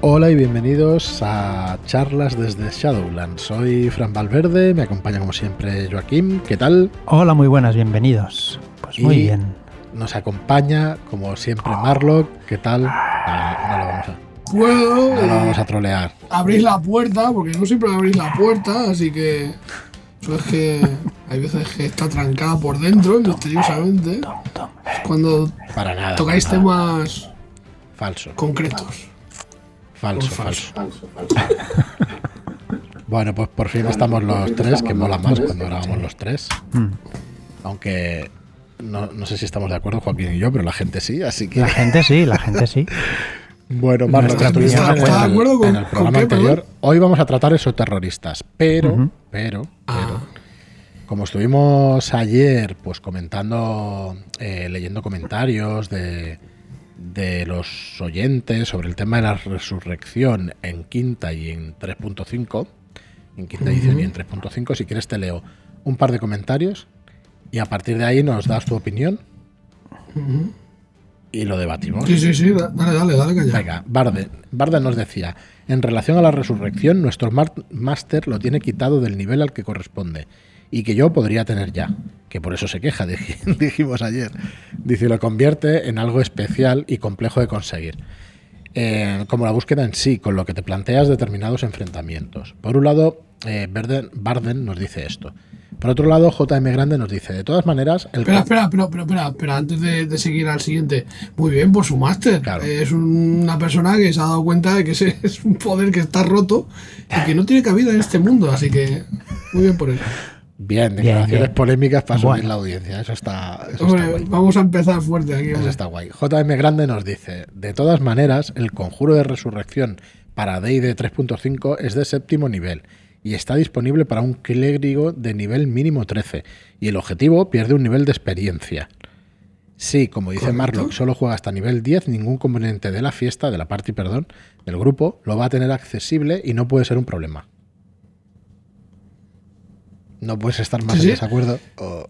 Hola y bienvenidos a charlas desde Shadowlands. Soy Fran Valverde, me acompaña como siempre Joaquín. ¿Qué tal? Hola, muy buenas, bienvenidos. Pues muy bien. Nos acompaña como siempre Marlock. ¿Qué tal? Ah, no, lo vamos a, Puedo no lo eh, vamos a trolear. abrir la puerta, porque no siempre abrís la puerta, así que. Eso es que hay veces que está trancada por dentro, misteriosamente. Tom, tom. Es cuando Para nada. tocáis para nada. temas Falso, concretos. Falso, Falso. falso. Bueno, pues por fin estamos los tres, que mola más cuando grabamos los tres. Mm. Aunque no, no sé si estamos de acuerdo, Joaquín y yo, pero la gente sí, así que. La gente sí, la gente sí. Bueno, Nuestra opinión en, fue- ¿Está de el, acuerdo con- en el programa qué, anterior. perdón? Hoy vamos a tratar exoterroristas, pero, Ujú. pero, pero, Ah, como estuvimos ayer, pues comentando, eh, leyendo comentarios de, de los oyentes sobre el tema de la resurrección en quinta y en 3.5, en quinta edición y en 3.5, si quieres te leo un par de comentarios y a partir de ahí nos das tu opinión y lo debatimos. sí, sí, sí, da- dale, dale, dale, calla. Venga, Barden. Barden nos decía, en relación a la resurrección, nuestro máster lo tiene quitado del nivel al que corresponde y que yo podría tener ya, que por eso se queja, dij- dijimos ayer. Dice, lo convierte en algo especial y complejo de conseguir. Eh, como la búsqueda en sí, con lo que te planteas determinados enfrentamientos. Por un lado, eh, Barden, Barden nos dice esto. Por otro lado, JM Grande nos dice, de todas maneras, el... Espera, espera, pero, pero, espera, espera, antes de, de seguir al siguiente. Muy bien por su máster. Claro. Es una persona que se ha dado cuenta de que ese es un poder que está roto y que no tiene cabida en este mundo, así que muy bien por él. Bien, declaraciones bien. polémicas para subir Bueno. la audiencia. Eso está, eso está Hombre, guay. vamos a empezar fuerte aquí. Eso está guay. JM Grande nos dice, de todas maneras, el conjuro de resurrección para D&D 3.5 es de séptimo nivel y está disponible para un clérigo de nivel mínimo 13 y el objetivo pierde un nivel de experiencia. Sí, como dice Correcto. Marlock, solo juega hasta nivel 10, ningún componente de la fiesta, de la party, perdón, del grupo, lo va a tener accesible y no puede ser un problema. No puedes estar más Sí, en sí. desacuerdo. o-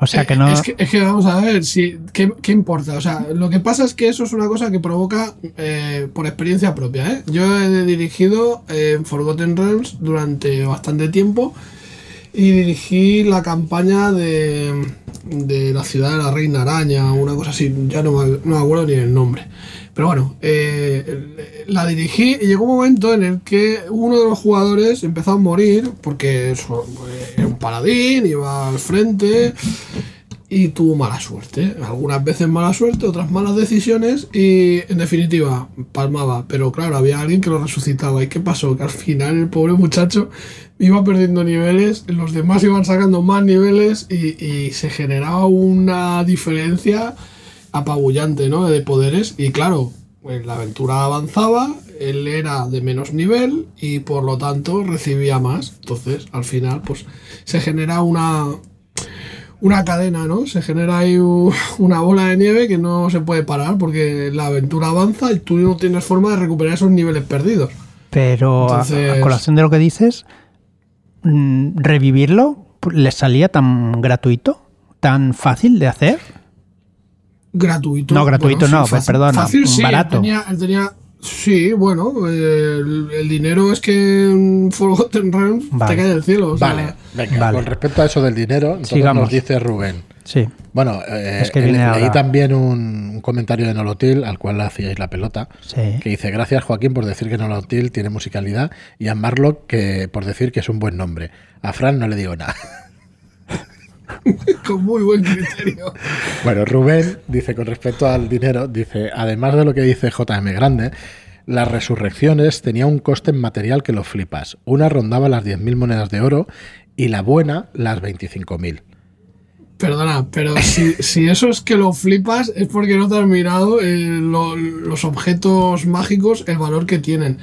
O sea que no. Es que, es que vamos a ver, si, ¿qué, qué importa? O sea, lo que pasa es que eso es una cosa que provoca eh, por experiencia propia. ¿eh? Yo he dirigido eh, Forgotten Realms durante bastante tiempo y dirigí la campaña de, de la ciudad de la Reina Araña, una cosa así, ya no me, no me acuerdo ni el nombre. Pero bueno, eh, la dirigí y llegó un momento en el que uno de los jugadores empezó a morir porque eh, era un paladín, iba al frente y tuvo mala suerte. Algunas veces mala suerte, otras malas decisiones y en definitiva palmaba. Pero claro, había alguien que lo resucitaba. ¿Y qué pasó? Que al final el pobre muchacho iba perdiendo niveles, los demás iban sacando más niveles y, y se generaba una diferencia apabullante ¿no? de poderes. Y claro, pues la aventura avanzaba, él era de menos nivel y por lo tanto recibía más. Entonces, al final, pues se genera una, una cadena, ¿no? Se genera ahí una bola de nieve que no se puede parar porque la aventura avanza y tú no tienes forma de recuperar esos niveles perdidos. Pero a- a, Entonces- colación de lo que dices, mm, revivirlo les salía tan gratuito, tan fácil de hacer. Gratuito. No, gratuito no, pues, perdona, Fácil sí, barato. Él tenía, él tenía- sí, bueno, eh, el, el dinero es que en Forgotten Realms Vale. te cae del cielo. o sea, Vale, venga, Vale. con respecto a eso del dinero, nos dice Rubén. Sí. Bueno, eh, Es que le- viene leí ahora. también un, un comentario de Nolotil al cual le hacíais la pelota, Sí. que dice, gracias Joaquín por decir que Nolotil tiene musicalidad y a Marlock que por decir que es un buen nombre. A Fran no le digo nada. con muy buen criterio. Bueno, Rubén dice con respecto al dinero, dice, además de lo que dice JM Grande, las resurrecciones tenía un coste en material que lo flipas. Una rondaba las 10.000 monedas de oro y la buena las 25.000. Perdona, pero si, si eso es que lo flipas es porque no te has mirado eh, lo- los objetos mágicos, el valor que tienen.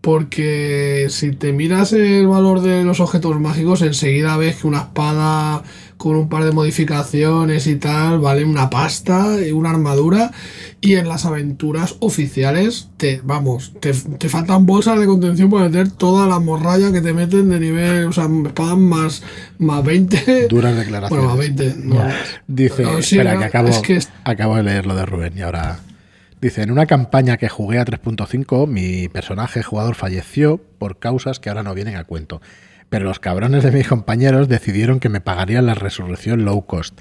Porque si te miras el valor de los objetos mágicos, enseguida ves que una espada con un par de modificaciones y tal vale una pasta y una armadura. Y en las aventuras oficiales, te vamos, te, te faltan bolsas de contención para meter toda la morralla que te meten de nivel, o sea, espadas más, más 20. Duras declaraciones. Bueno, más 20. no. Dice, No, sí, espera, que acabo, es que acabo de leer lo de Rubén y ahora Dice, en una campaña que jugué a 3.5, mi personaje jugador falleció por causas que ahora no vienen a cuento. Pero los cabrones de mis compañeros decidieron que me pagarían la resurrección low cost.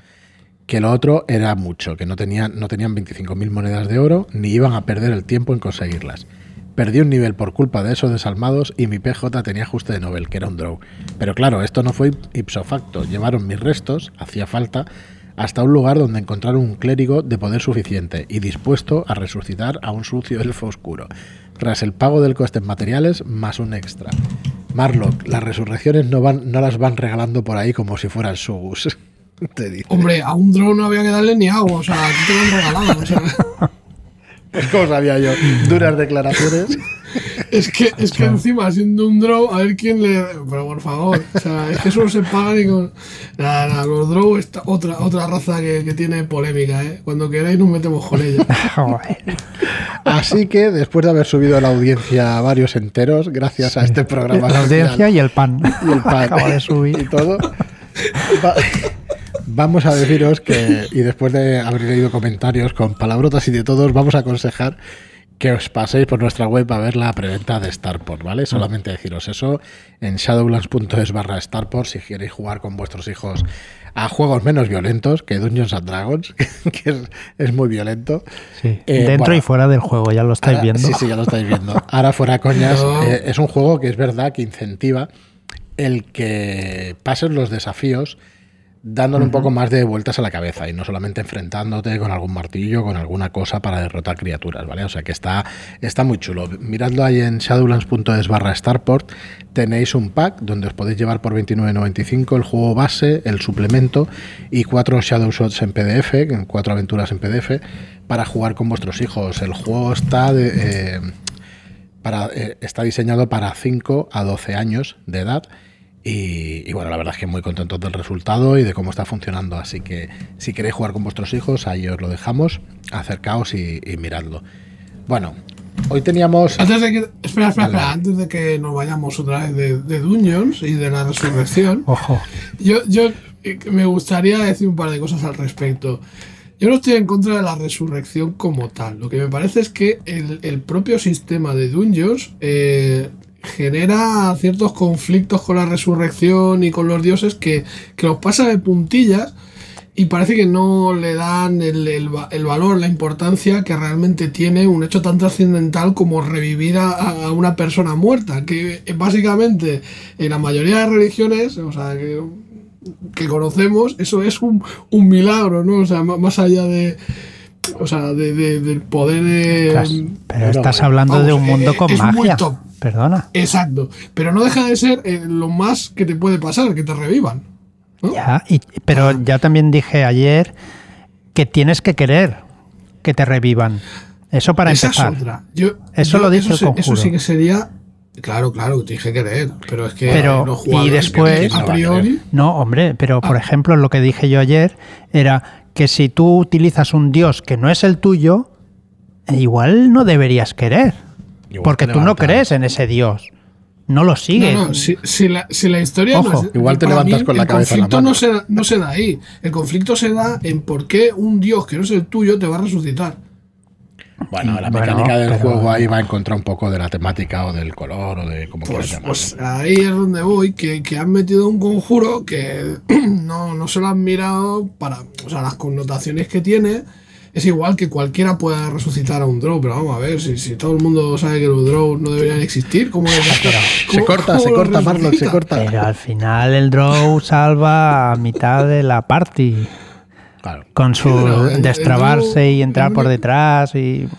Que lo otro era mucho, que no tenían, no tenían 25.000 monedas de oro ni iban a perder el tiempo en conseguirlas. Perdí un nivel por culpa de esos desalmados y mi PJ tenía ajuste de Nobel, que era un draw. Pero claro, esto no fue ipso facto. Llevaron mis restos, hacía falta, hasta un lugar donde encontraron un clérigo de poder suficiente y dispuesto a resucitar a un sucio elfo oscuro, tras el pago del coste en materiales más un extra. Marlock, las resurrecciones no, van, no las van regalando por ahí como si fueran sugus. Te dice. Hombre, a un drone no había que darle ni agua, o sea, aquí te lo han regalado. O sea, Como sabía yo, duras declaraciones. es que, es que encima, siendo un draw, a ver quién le. Pero por favor, o sea, es que solo se pagan y con. Nada, nada, los draw es otra, otra raza que, que tiene polémica, ¿eh? Cuando queráis nos metemos con ella. Así que después de haber subido la audiencia a varios enteros, gracias a este programa. La audiencia y el pan. y el pan Acaba de subir. y todo, vamos a deciros que, y después de haber leído comentarios con palabrotas y de todos, vamos a aconsejar que os paséis por nuestra web a ver la preventa de Starport, ¿vale? Solamente deciros eso en shadowlands.es barra Starport si queréis jugar con vuestros hijos a juegos menos violentos que Dungeons and Dragons, que es, es muy violento. Sí. Eh, Dentro bueno. y fuera del juego, ya lo estáis Ahora- viendo. Sí, sí, ya lo estáis viendo. Ahora fuera coñas, No. eh, es un juego que es verdad que incentiva el que pases los desafíos dándole un poco más de vueltas a la cabeza y no solamente enfrentándote con algún martillo, con alguna cosa para derrotar criaturas, ¿vale? O sea que está, está muy chulo. Miradlo ahí en shadowlands.es barra Starport. Tenéis un pack donde os podéis llevar por 29.95 el juego base, el suplemento y cuatro Shadow Shots en PDF, cuatro aventuras en PDF, para jugar con vuestros hijos. El juego está de, eh, para, eh, está diseñado para 5 a 12 años de edad. Y, y bueno, la verdad es que muy contentos del resultado y de cómo está funcionando. Así que si queréis jugar con vuestros hijos, ahí os lo dejamos. Acercaos y, y miradlo. Bueno, hoy teníamos. Antes de que. Espera, espera, espera. Antes de que nos vayamos otra vez de, de Dungeons y de la resurrección. Ojo. Yo, yo eh, me gustaría decir un par de cosas al respecto. Yo no estoy en contra de la resurrección como tal. Lo que me parece es que el, el propio sistema de Dungeons eh, genera ciertos conflictos con la resurrección y con los dioses que, que los pasa de puntillas y parece que no le dan el, el el valor, la importancia que realmente tiene un hecho tan trascendental como revivir a, a una persona muerta, que básicamente en la mayoría de religiones, o sea, que, que conocemos, eso es un, un milagro, ¿no? O sea, má- más allá de... O sea, de, de- del poder de... Pero estás hablando de un mundo eh, con es muy magia. top. Perdona. Exacto. Pero no deja de ser eh, lo más que te puede pasar, que te revivan. ¿no? Ya, y- pero ya también dije ayer que tienes que querer que te revivan. Eso para Esa empezar. es otra. Yo, Eso lo dice el sí- Eso sí que sería. Claro, claro, te dije querer. Pero es que. Pero, los y después- que A priori. No, hombre, pero por Ah. ejemplo, lo que dije yo ayer era que si tú utilizas un dios que no es el tuyo, eh, igual no deberías querer. Igual porque tú no crees en ese dios. No lo sigues. No, no, si, si la, si la historia Ojo, no es- igual te levantas con la el cabeza en la conflicto mano. no se, da- no se da ahí. El conflicto se da en por qué un dios que no es el tuyo te va a resucitar. Bueno, la Bueno, mecánica del pero- juego ahí va a encontrar un poco de la temática o del color o de como quieras Pues, llamarlo. pues ahí es donde voy, que, que han metido un conjuro que no, no se lo han mirado para. O sea, las connotaciones que tiene. Es igual que cualquiera pueda resucitar a un draw, pero vamos a ver, si, si todo el mundo sabe que los draws no deberían existir, ¿cómo, se corta, se cómo los corta, Marlon, se corta. Pero al final el draw salva a mitad de la party. Claro. Con su pero el- el destrabarse draw- y entrar por detrás y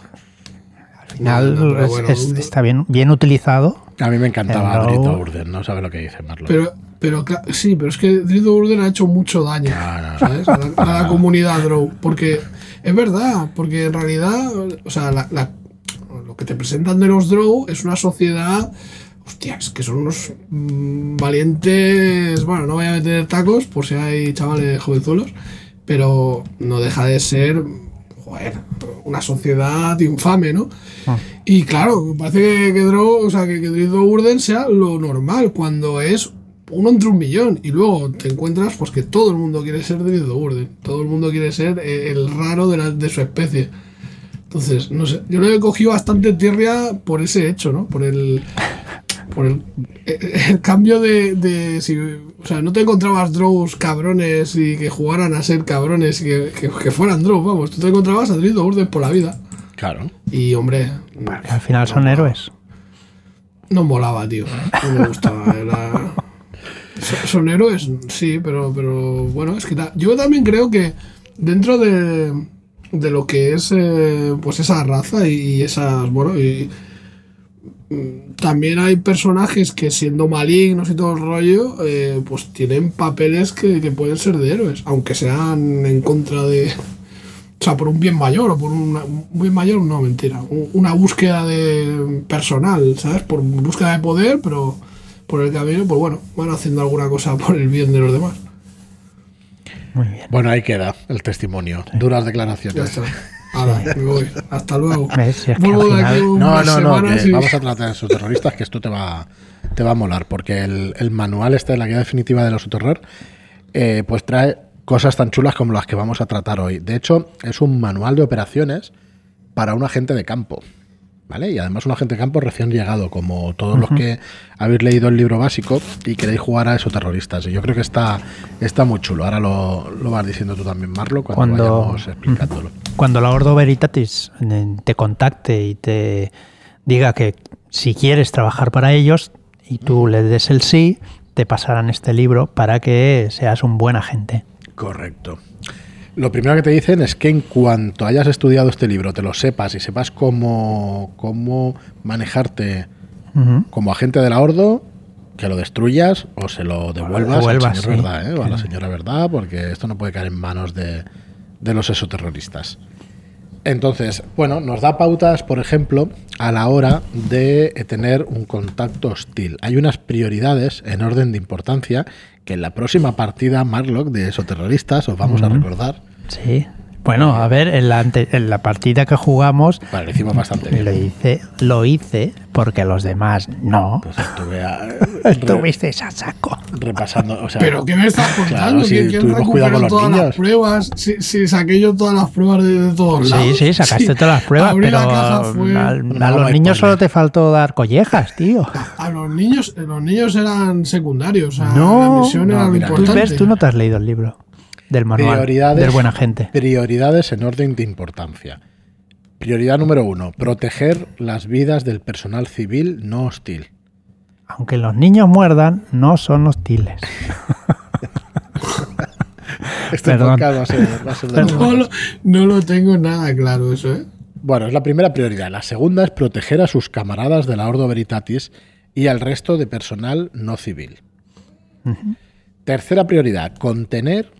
al final No, no, pero es- bueno, es- un- está bien, bien utilizado. A mí me encantaba. Brito Urden, no sabe lo que dice Marlon. Pero, pero sí, pero es que Drido Urden ha hecho mucho daño No, no, ¿sabes? A, la, a la comunidad Draw. Porque es verdad, porque en realidad, o sea, la- la- lo que te presentan de los Draw es una sociedad. Hostias, que son unos mm, valientes. Bueno, no voy a meter tacos por si hay chavales jovenzuelos, pero no deja de ser. Una sociedad infame, ¿no? Ah. Y claro, parece que, que Draw, o sea, que, que Drido Urden sea lo normal, cuando es uno entre un millón. Y luego te encuentras pues que todo el mundo quiere ser Drido Urden. Todo el mundo quiere ser eh, el raro de, la- de su especie. Entonces, no sé, yo le he cogido bastante tierra por ese hecho, ¿no? Por el. Por el, el cambio de, de si, o sea, no te encontrabas draws cabrones y que jugaran a ser cabrones y que, que, que fueran draws, vamos, tú te encontrabas a Drill por la vida. Claro. Y hombre, al final son héroes. no molaba, tío. No me gustaba. Era... Son héroes, sí, pero, pero bueno, es que ta- yo también creo que dentro de, de lo que es eh, pues esa raza y esas, bueno, y también hay personajes que siendo malignos y todo el rollo, eh, pues tienen papeles que, que pueden ser de héroes, aunque sean en contra de... O sea, por un bien mayor o por una- un bien mayor, no, mentira. un- Una búsqueda de personal, ¿sabes? Por búsqueda de poder, pero por el camino, pues bueno, van haciendo alguna cosa por el bien de los demás. Muy bien. Bueno, ahí queda el testimonio. Duras Ya declaraciones. Ahora, me voy. Hasta luego. ¿Ves? Si es que Vuelvo de aquí No, no, no, y- vamos a tratar de esos terroristas, que esto te va, te va a molar, porque el, el manual este de la guía definitiva de los terror, eh, pues trae cosas tan chulas como las que vamos a tratar hoy. De hecho, es un manual de operaciones para un agente de campo. ¿Vale? Y además un agente de campo recién llegado, como todos los que habéis leído el libro básico y queréis jugar a esos terroristas. Y yo creo que está, está muy chulo. Ahora lo, lo vas diciendo tú también, Marlo, cuando, Cuando- vayamos explicándolo. Cuando la Ordo Veritatis eh, te contacte y te diga que si quieres trabajar para ellos y tú le des el sí, te pasarán este libro para que seas un buen agente. Correcto. Lo primero que te dicen es que en cuanto hayas estudiado este libro, te lo sepas y sepas cómo, cómo manejarte como agente de la Ordo, que lo destruyas o se lo devuelvas, devuelvas, al señor sí. Verdad, ¿eh? o a la señora Verdad, porque esto no puede caer en manos de, de los exoterroristas. Entonces, bueno, nos da pautas, por ejemplo, a la hora de tener un contacto hostil. Hay unas prioridades en orden de importancia que en la próxima partida Marlock de exoterroristas os vamos a recordar. Sí. Bueno, a ver, en la, ante- en la partida que jugamos Vale, lo hicimos bastante bien. lo hice, lo hice porque los demás no. Pues estuve a- Estuviste a saco. repasando, o sea, Pero ¿qué me estás contando? Claro, si ¿Quién, quién tuvimos cuidado recuperó con los todas las pruebas? Si, si saqué yo todas las pruebas de, de todos lados. Sí, sí, sacaste Sí. todas las pruebas, Abrí pero la fue- a, a No, los niños solo te faltó dar collejas, tío. A los niños, los niños eran secundarios. O sea, No. la misión No, era lo mira, Tú ves, tú no te has leído el libro del manual prioridades, del buen agente. Prioridades en orden de importancia. Prioridad número uno, proteger las vidas del personal civil no hostil. Aunque los niños muerdan, no son hostiles. Este Perdón. va a ser, va a ser de. No lo, no lo tengo nada claro eso, ¿eh? Bueno, es la primera prioridad. La segunda es proteger a sus camaradas de la Ordo Veritatis y al resto de personal no civil. Tercera prioridad, contener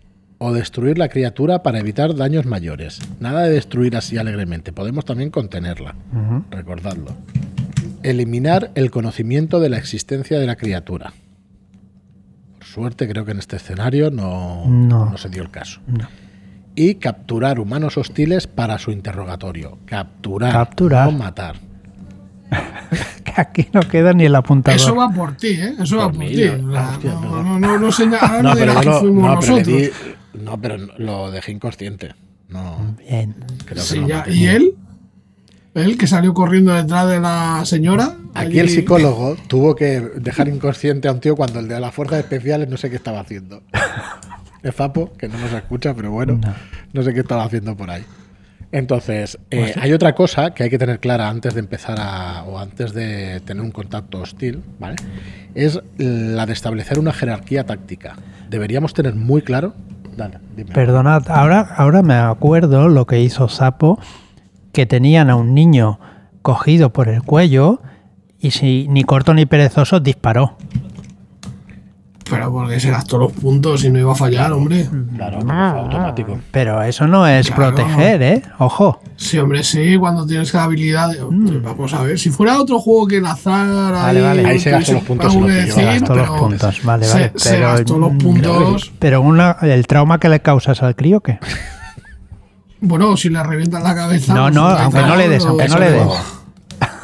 o destruir la criatura para evitar daños mayores. Nada de destruir así alegremente, podemos también contenerla. Recordadlo. Eliminar el conocimiento de la existencia de la criatura. Por suerte, creo que en este escenario no, No. no se dio el caso. No. Y capturar humanos hostiles para su interrogatorio. Capturar, Capturar. no matar. Que aquí no queda ni el apuntador. Eso va por ti, ¿eh? Eso va Por ti. no, no, no, pero, pero le di- no, pero lo dejé inconsciente. No, Bien. creo que Sí, no ya. maté. ¿Y él? Él que salió corriendo detrás de la señora. Aquí el psicólogo tuvo que dejar inconsciente a un tío cuando el de las fuerzas especiales no sé qué estaba haciendo. Es Fapo, que no nos escucha, pero bueno, No. no, sé qué estaba haciendo por ahí. Entonces, eh, Pues sí. hay otra cosa que hay que tener clara antes de empezar a, o antes de tener un contacto hostil, ¿vale? Es la de establecer una jerarquía táctica. Deberíamos tener muy claro. Perdonad, ahora, ahora me acuerdo lo que hizo Sapo, que tenían a un niño cogido por el cuello y si ni corto ni perezoso disparó. Pero porque se gastó los puntos y no iba a fallar, hombre. Claro, fue automático. Pero eso no es Claro. proteger, ¿eh? Ojo. Sí, hombre, sí, cuando tienes la habilidad. de- Mm. Vamos a ver, si fuera otro juego que lanzar. Vale, vale. Ahí se gastó los puntos decir, gastó Gastó los puntos, vale, se- vale. Se, pero, gastó los mm, puntos. Pero una, el trauma que le causas al crío, ¿qué? Bueno, si le revientan la cabeza. No, pues, no, da aunque no le des, aunque no le de des.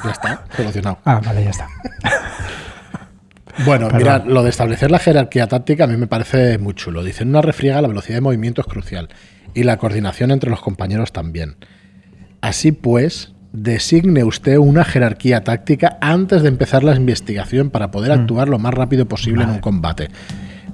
Ya está, solucionado. Ah, vale, ya está. Bueno, Perdón. mirad, lo de establecer la jerarquía táctica a mí me parece muy chulo. Dice, en una refriega la velocidad de movimiento es crucial y la coordinación entre los compañeros también. Así pues, designe usted una jerarquía táctica antes de empezar la investigación para poder actuar lo más rápido posible en un combate.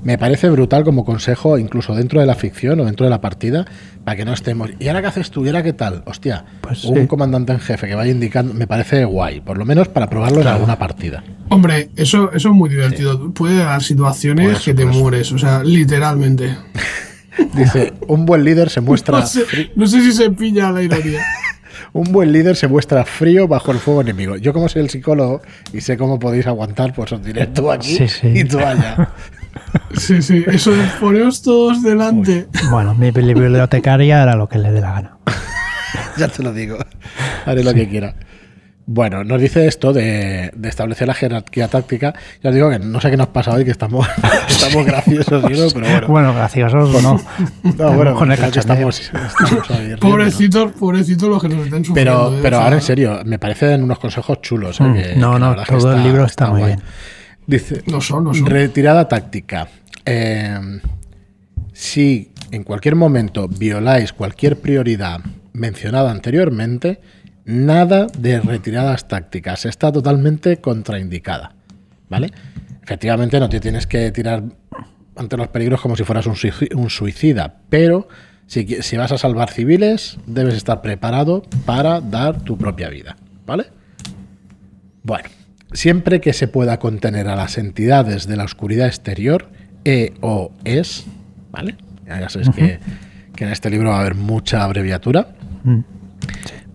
Me parece brutal como consejo, incluso dentro de la ficción o dentro de la partida, para que no estemos. ¿Y ahora qué haces tú? ¿Y ahora qué tal? Hostia, Pues un sí. comandante en jefe que vaya indicando, me parece guay, por lo menos para probarlo en alguna partida. Hombre, eso, eso es muy divertido. Puede dar situaciones eso, que te mueres, o sea, literalmente. Dice, un buen líder se muestra No sé, fri- no sé si se pilla la ironía. un buen líder se muestra frío bajo el fuego enemigo. Yo como soy el psicólogo y sé cómo podéis aguantar, pues os diré tú aquí Sí, sí. y tú allá. Sí, sí, eso de poneros todos delante. Bueno, mi bibliotecaria hará lo que le dé la gana. ya te lo digo. Haré lo que quiera. Bueno, nos dice esto de, de establecer la jerarquía táctica. Ya os digo que no sé qué nos pasa hoy, que estamos, estamos graciosos, pero bueno. Bueno, graciosos no. No, bueno, con el estamos, estamos ahí riendo, ¿no? Pobrecitos, pobrecitos los que nos estén sufriendo. Pero, ¿eh? pero O sea, ahora en serio, me parecen unos consejos chulos. ¿eh? Mm, que- no, que no, todo el libro está muy bien. Dice, No son, no son. retirada táctica. Eh, si en cualquier momento violáis cualquier prioridad mencionada anteriormente, nada de retiradas tácticas. Está totalmente contraindicada. ¿Vale? Efectivamente, no te tienes que tirar ante los peligros como si fueras un, suici- un suicida, pero si, si vas a salvar civiles, debes estar preparado para dar tu propia vida. ¿Vale? Bueno, siempre que se pueda contener a las entidades de la oscuridad exterior, E o es, ¿vale? Ya sabéis que, que en este libro va a haber mucha abreviatura, Mm.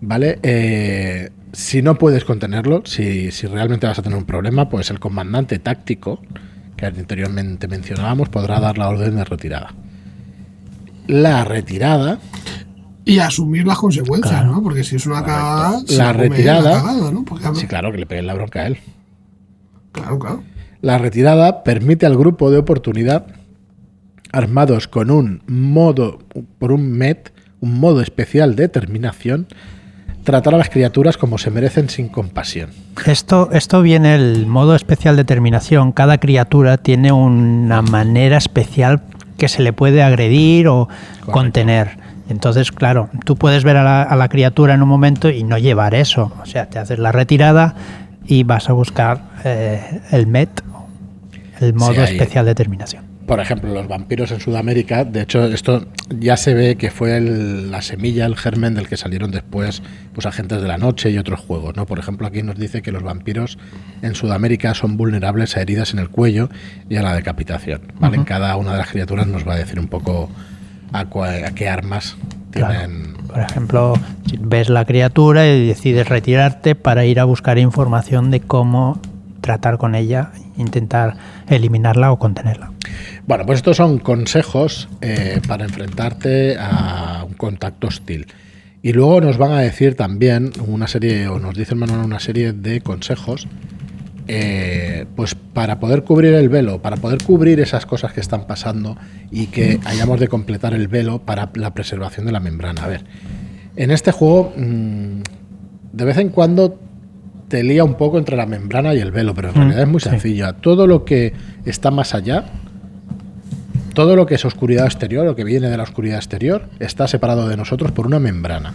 ¿vale? Eh, si no puedes contenerlo, si, si realmente vas a tener un problema, pues el comandante táctico, que anteriormente mencionábamos, podrá dar la orden de retirada. La retirada Y asumir las consecuencias, Claro. ¿no? Porque si es una cagada, se La retirada- la cagada, ¿no? Porque, Sí, claro, que le peguen la bronca a él. claro, claro. La retirada permite al grupo de oportunidad, armados con un modo, por un MET, un modo especial de terminación, tratar a las criaturas como se merecen sin compasión. Esto, esto viene el modo especial de terminación. Cada criatura tiene una manera especial que se le puede agredir o contener. Entonces, claro, tú puedes ver a la, a la criatura en un momento y no llevar eso. O sea, te haces la retirada y vas a buscar eh, el MET, el modo especial de terminación. Por ejemplo, los vampiros en Sudamérica, de hecho, esto ya se ve que fue el- la semilla, el germen del que salieron después pues, agentes de la noche y otros juegos. ¿no? Por ejemplo, aquí nos dice que los vampiros en Sudamérica son vulnerables a heridas en el cuello y a la decapitación. ¿vale? En cada una de las criaturas nos va a decir un poco a, cua- a qué armas Claro. Por ejemplo, ves la criatura y decides retirarte para ir a buscar información de cómo tratar con ella, intentar eliminarla o contenerla. Bueno, pues estos son consejos eh, para enfrentarte a un contacto hostil. Y luego nos van a decir también una serie, o nos dice el manual una serie de consejos, eh, pues para poder cubrir el velo, para poder cubrir esas cosas que están pasando y que hayamos de completar el velo para la preservación de la membrana. A ver, en este juego, mm, de vez en cuando te lía un poco entre la membrana y el velo, pero en Mm, realidad es muy sí. sencillo. Todo lo que está más allá, todo lo que es oscuridad exterior, lo que viene de la oscuridad exterior, está separado de nosotros por una membrana.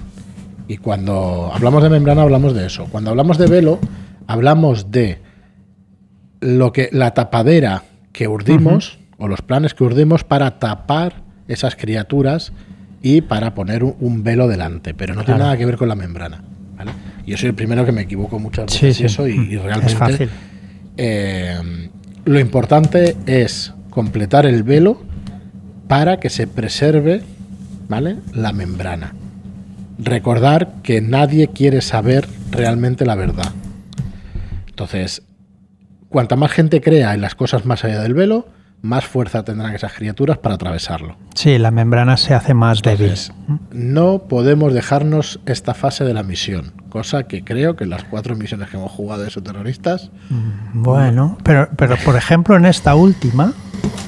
Y cuando hablamos de membrana hablamos de eso. Cuando hablamos de velo, hablamos de lo que la tapadera que urdimos o los planes que urdimos para tapar esas criaturas y para poner un, un velo delante, pero no tiene nada que ver con la membrana. ¿vale? Yo soy el primero que me equivoco muchas Sí, veces sí. y eso y, y Es realmente fácil. eh, lo importante es completar el velo para que se preserve ¿vale? la membrana. Recordar que nadie quiere saber realmente la verdad. Entonces, cuanta más gente crea en las cosas más allá del velo, más fuerza tendrán esas criaturas para atravesarlo. Sí, la membrana se hace más débil. Entonces, no podemos dejarnos esta fase de la misión, cosa que creo que en las cuatro misiones que hemos jugado de esos terroristas Bueno, pero, pero por ejemplo en esta última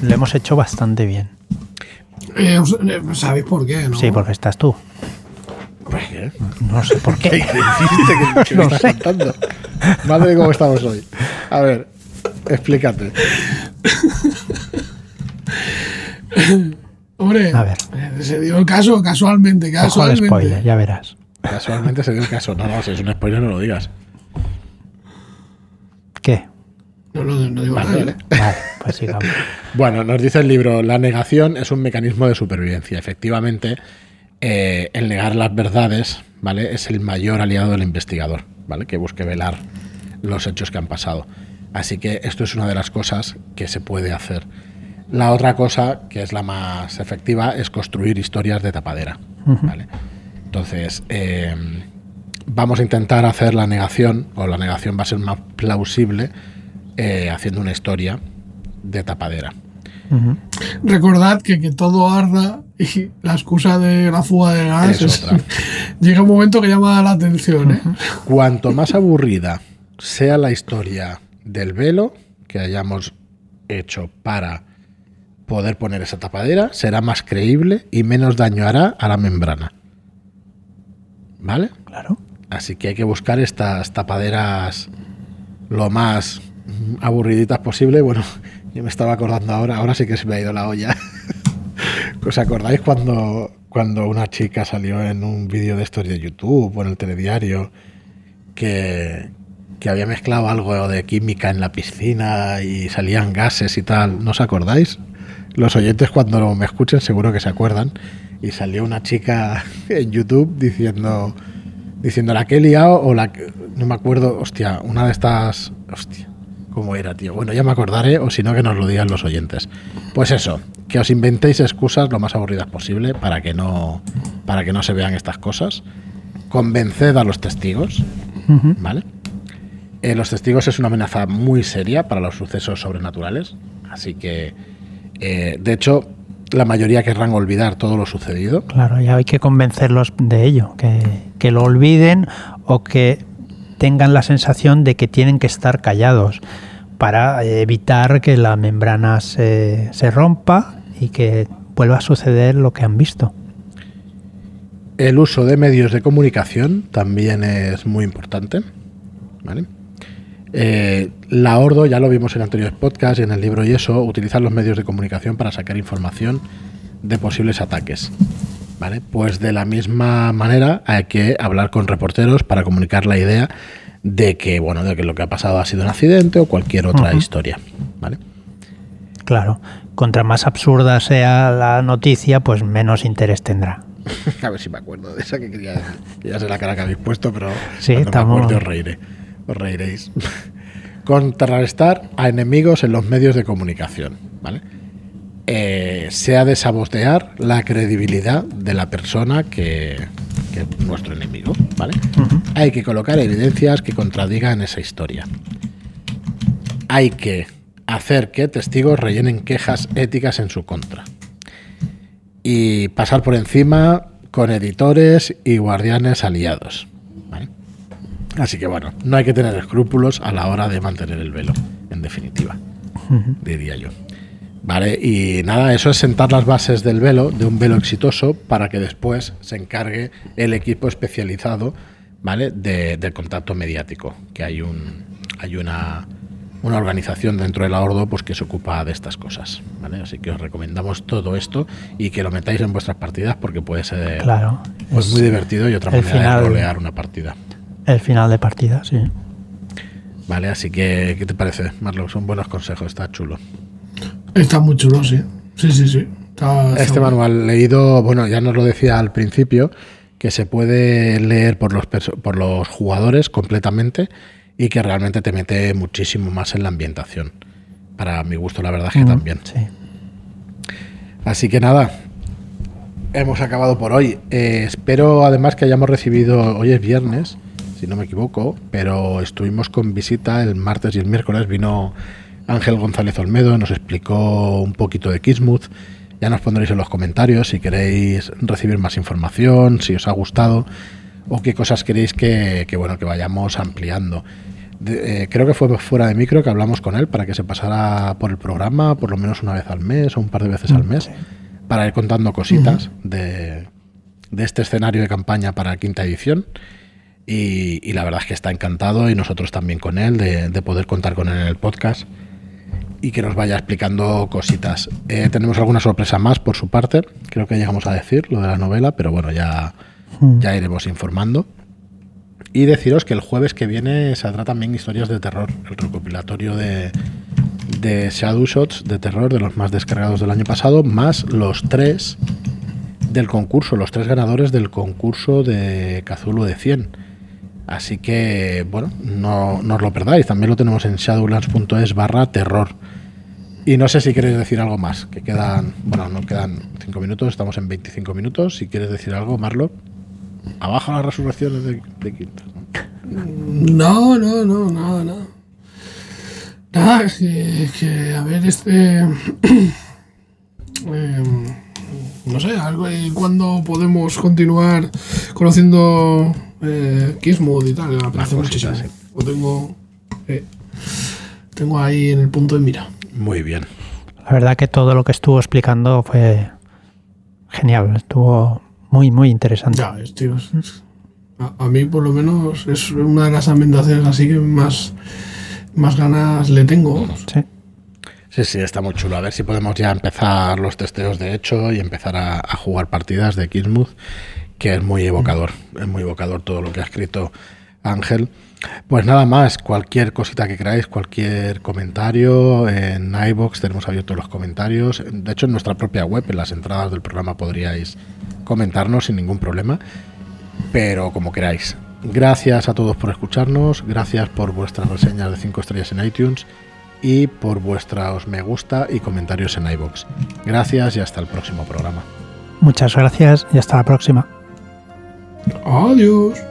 lo hemos hecho bastante bien. Eh, eh, ¿Sabéis por qué? No? Sí, porque estás tú. ¿Qué? No sé por ¿Qué qué. que, No estás sé. contando? Madre cómo estamos hoy. A ver, explícate. Hombre, A ver. se dio el caso casualmente, Ojo al casualmente. spoiler, ya verás. Casualmente se dio el caso. No, no, si es un spoiler no lo digas. ¿Qué? No, no, no digo Vale, nada. ¿eh? Vale, pues sigamos. Bueno, nos dice el libro, la negación es un mecanismo de supervivencia. Efectivamente, eh, el negar las verdades, ¿vale? Es el mayor aliado del investigador, ¿vale? Que busque velar los hechos que han pasado. Así que esto es una de las cosas que se puede hacer. La otra cosa, que es la más efectiva, es construir historias de tapadera, ¿vale? Entonces, eh, vamos a intentar hacer la negación, o la negación va a ser más plausible, eh, haciendo una historia de tapadera. Recordad que que todo arda y la excusa de la fuga de gas Es llega un momento que llama la atención. ¿eh? Cuanto más aburrida sea la historia del velo que hayamos hecho para poder poner esa tapadera, será más creíble y menos daño hará a la membrana. ¿Vale? Claro. Así que hay que buscar estas tapaderas lo más aburriditas posible. Bueno, yo me estaba acordando ahora, ahora sí que se me ha ido la olla. ¿Os acordáis cuando, cuando una chica salió en un vídeo de estos de YouTube o en el telediario que, que había mezclado algo de química en la piscina y salían gases y tal? ¿No os acordáis? Los oyentes cuando me escuchen seguro que se acuerdan. Y salió una chica en YouTube diciendo diciendo la que he liado o la que no me acuerdo, hostia, una de estas, hostia, ¿cómo era, tío? Bueno, ya me acordaré o si no que nos lo digan los oyentes. Pues eso, que os inventéis excusas lo más aburridas posible para que no para que no se vean estas cosas. Convenced a los testigos. ¿vale? Eh, los testigos es una amenaza muy seria para los sucesos sobrenaturales, así que, eh, de hecho, la mayoría querrán olvidar todo lo sucedido. Claro, ya hay que convencerlos de ello, que, que lo olviden o que tengan la sensación de que tienen que estar callados para evitar que la membrana se, se rompa y que vuelva a suceder lo que han visto. El uso de medios de comunicación también es muy importante. ¿vale? Eh, la Ordo, ya lo vimos en anteriores podcasts y en el libro y eso, utilizan los medios de comunicación para sacar información de posibles ataques. ¿vale? Pues de la misma manera hay que hablar con reporteros para comunicar la idea de que, bueno, de que lo que ha pasado ha sido un accidente o cualquier otra historia. ¿vale? Claro, contra más absurda sea la noticia, pues menos interés tendrá. A ver si me acuerdo de esa que quería Ya sé la cara que habéis puesto, pero Sí, estamos- me acuerde os reiré. Os reiréis. Contrarrestar a enemigos en los medios de comunicación, ¿vale? Eh, se ha de sabotear la credibilidad de la persona que, que es nuestro enemigo, ¿vale? Hay que colocar evidencias que contradigan esa historia. Hay que hacer que testigos rellenen quejas éticas en su contra. Y pasar por encima con editores y guardianes aliados. Así que bueno, no hay que tener escrúpulos a la hora de mantener el velo, en definitiva, diría yo. Vale, y nada, eso es sentar las bases del velo, de un velo exitoso, para que después se encargue el equipo especializado, ¿vale? De, del contacto mediático, que hay un hay una, una organización dentro del ahordo pues que se ocupa de estas cosas, ¿vale? Así que os recomendamos todo esto y que lo metáis en vuestras partidas porque puede ser Claro. pues es muy divertido y otra manera final- de rolear una partida. El final de partida, sí. Vale, así que ¿qué te parece, Marlon? Son buenos consejos, está chulo. Está muy chulo, sí. Sí, sí, sí. Está- está Este manual leído, bueno, ya nos lo decía al principio, que se puede leer por los, por los jugadores completamente y que realmente te mete muchísimo más en la ambientación. Para mi gusto, la verdad es que Mm, también. Sí. Así que nada, hemos acabado por hoy. Eh, espero además que hayamos recibido, hoy es viernes, si no me equivoco, pero estuvimos con visita el martes y el miércoles. Vino Ángel González Olmedo, nos explicó un poquito de Kismuth. Ya nos pondréis en los comentarios si queréis recibir más información, si os ha gustado o qué cosas queréis que, que, bueno que vayamos ampliando. De- eh, creo que fue fuera de micro que hablamos con él para que se pasara por el programa por lo menos una vez al mes o un par de veces al mes para ir contando cositas de, de este escenario de campaña para quinta edición. Y, y la verdad es que está encantado y nosotros también con él de, de poder contar con él en el podcast y que nos vaya explicando cositas. Eh, tenemos alguna sorpresa más por su parte, creo que llegamos a decir lo de la novela, pero bueno, ya, Mm. Ya iremos informando. Y deciros que el jueves que viene saldrá también historias de terror, el recopilatorio de, de Shadow Shots de terror de los más descargados del año pasado, más los tres del concurso, los tres ganadores del concurso de Cazulo de 100. Así que, bueno, no, no os lo perdáis. También lo tenemos en shadowlands.es barra terror. Y no sé si queréis decir algo más, que quedan, bueno, no quedan 5 minutos, estamos en 25 minutos. Si quieres decir algo, Marlo, abajo las resurrecciones de, de Quinta. No, no, no, nada, nada. Nada, que, que, a ver, este. eh, no sé, algo eh, cuándo podemos continuar conociendo eh, Kismood y tal. Me apetece muchísimo. cositas, Lo tengo. eh, tengo ahí en el punto de mira. Muy bien. La verdad que todo lo que estuvo explicando fue genial, estuvo muy, muy interesante. Ya, es, tío. es- es- a, a mí, por lo menos, es una de las ambientaciones así que más, más ganas le tengo. Sí. Sí, sí, está muy chulo. A ver si podemos ya empezar los testeos de hecho y empezar a, a jugar partidas de Kismuth, que es muy evocador. Es muy evocador todo lo que ha escrito Ángel. Pues nada más, cualquier cosita que queráis, cualquier comentario, en iBox tenemos abiertos los comentarios. De hecho, en nuestra propia web, en las entradas del programa, podríais comentarnos sin ningún problema. Pero como queráis. Gracias a todos por escucharnos, gracias por vuestras reseñas de 5 estrellas en iTunes y por vuestros me gusta y comentarios en iBox. Gracias y hasta el próximo programa. Muchas gracias y hasta la próxima. Adiós.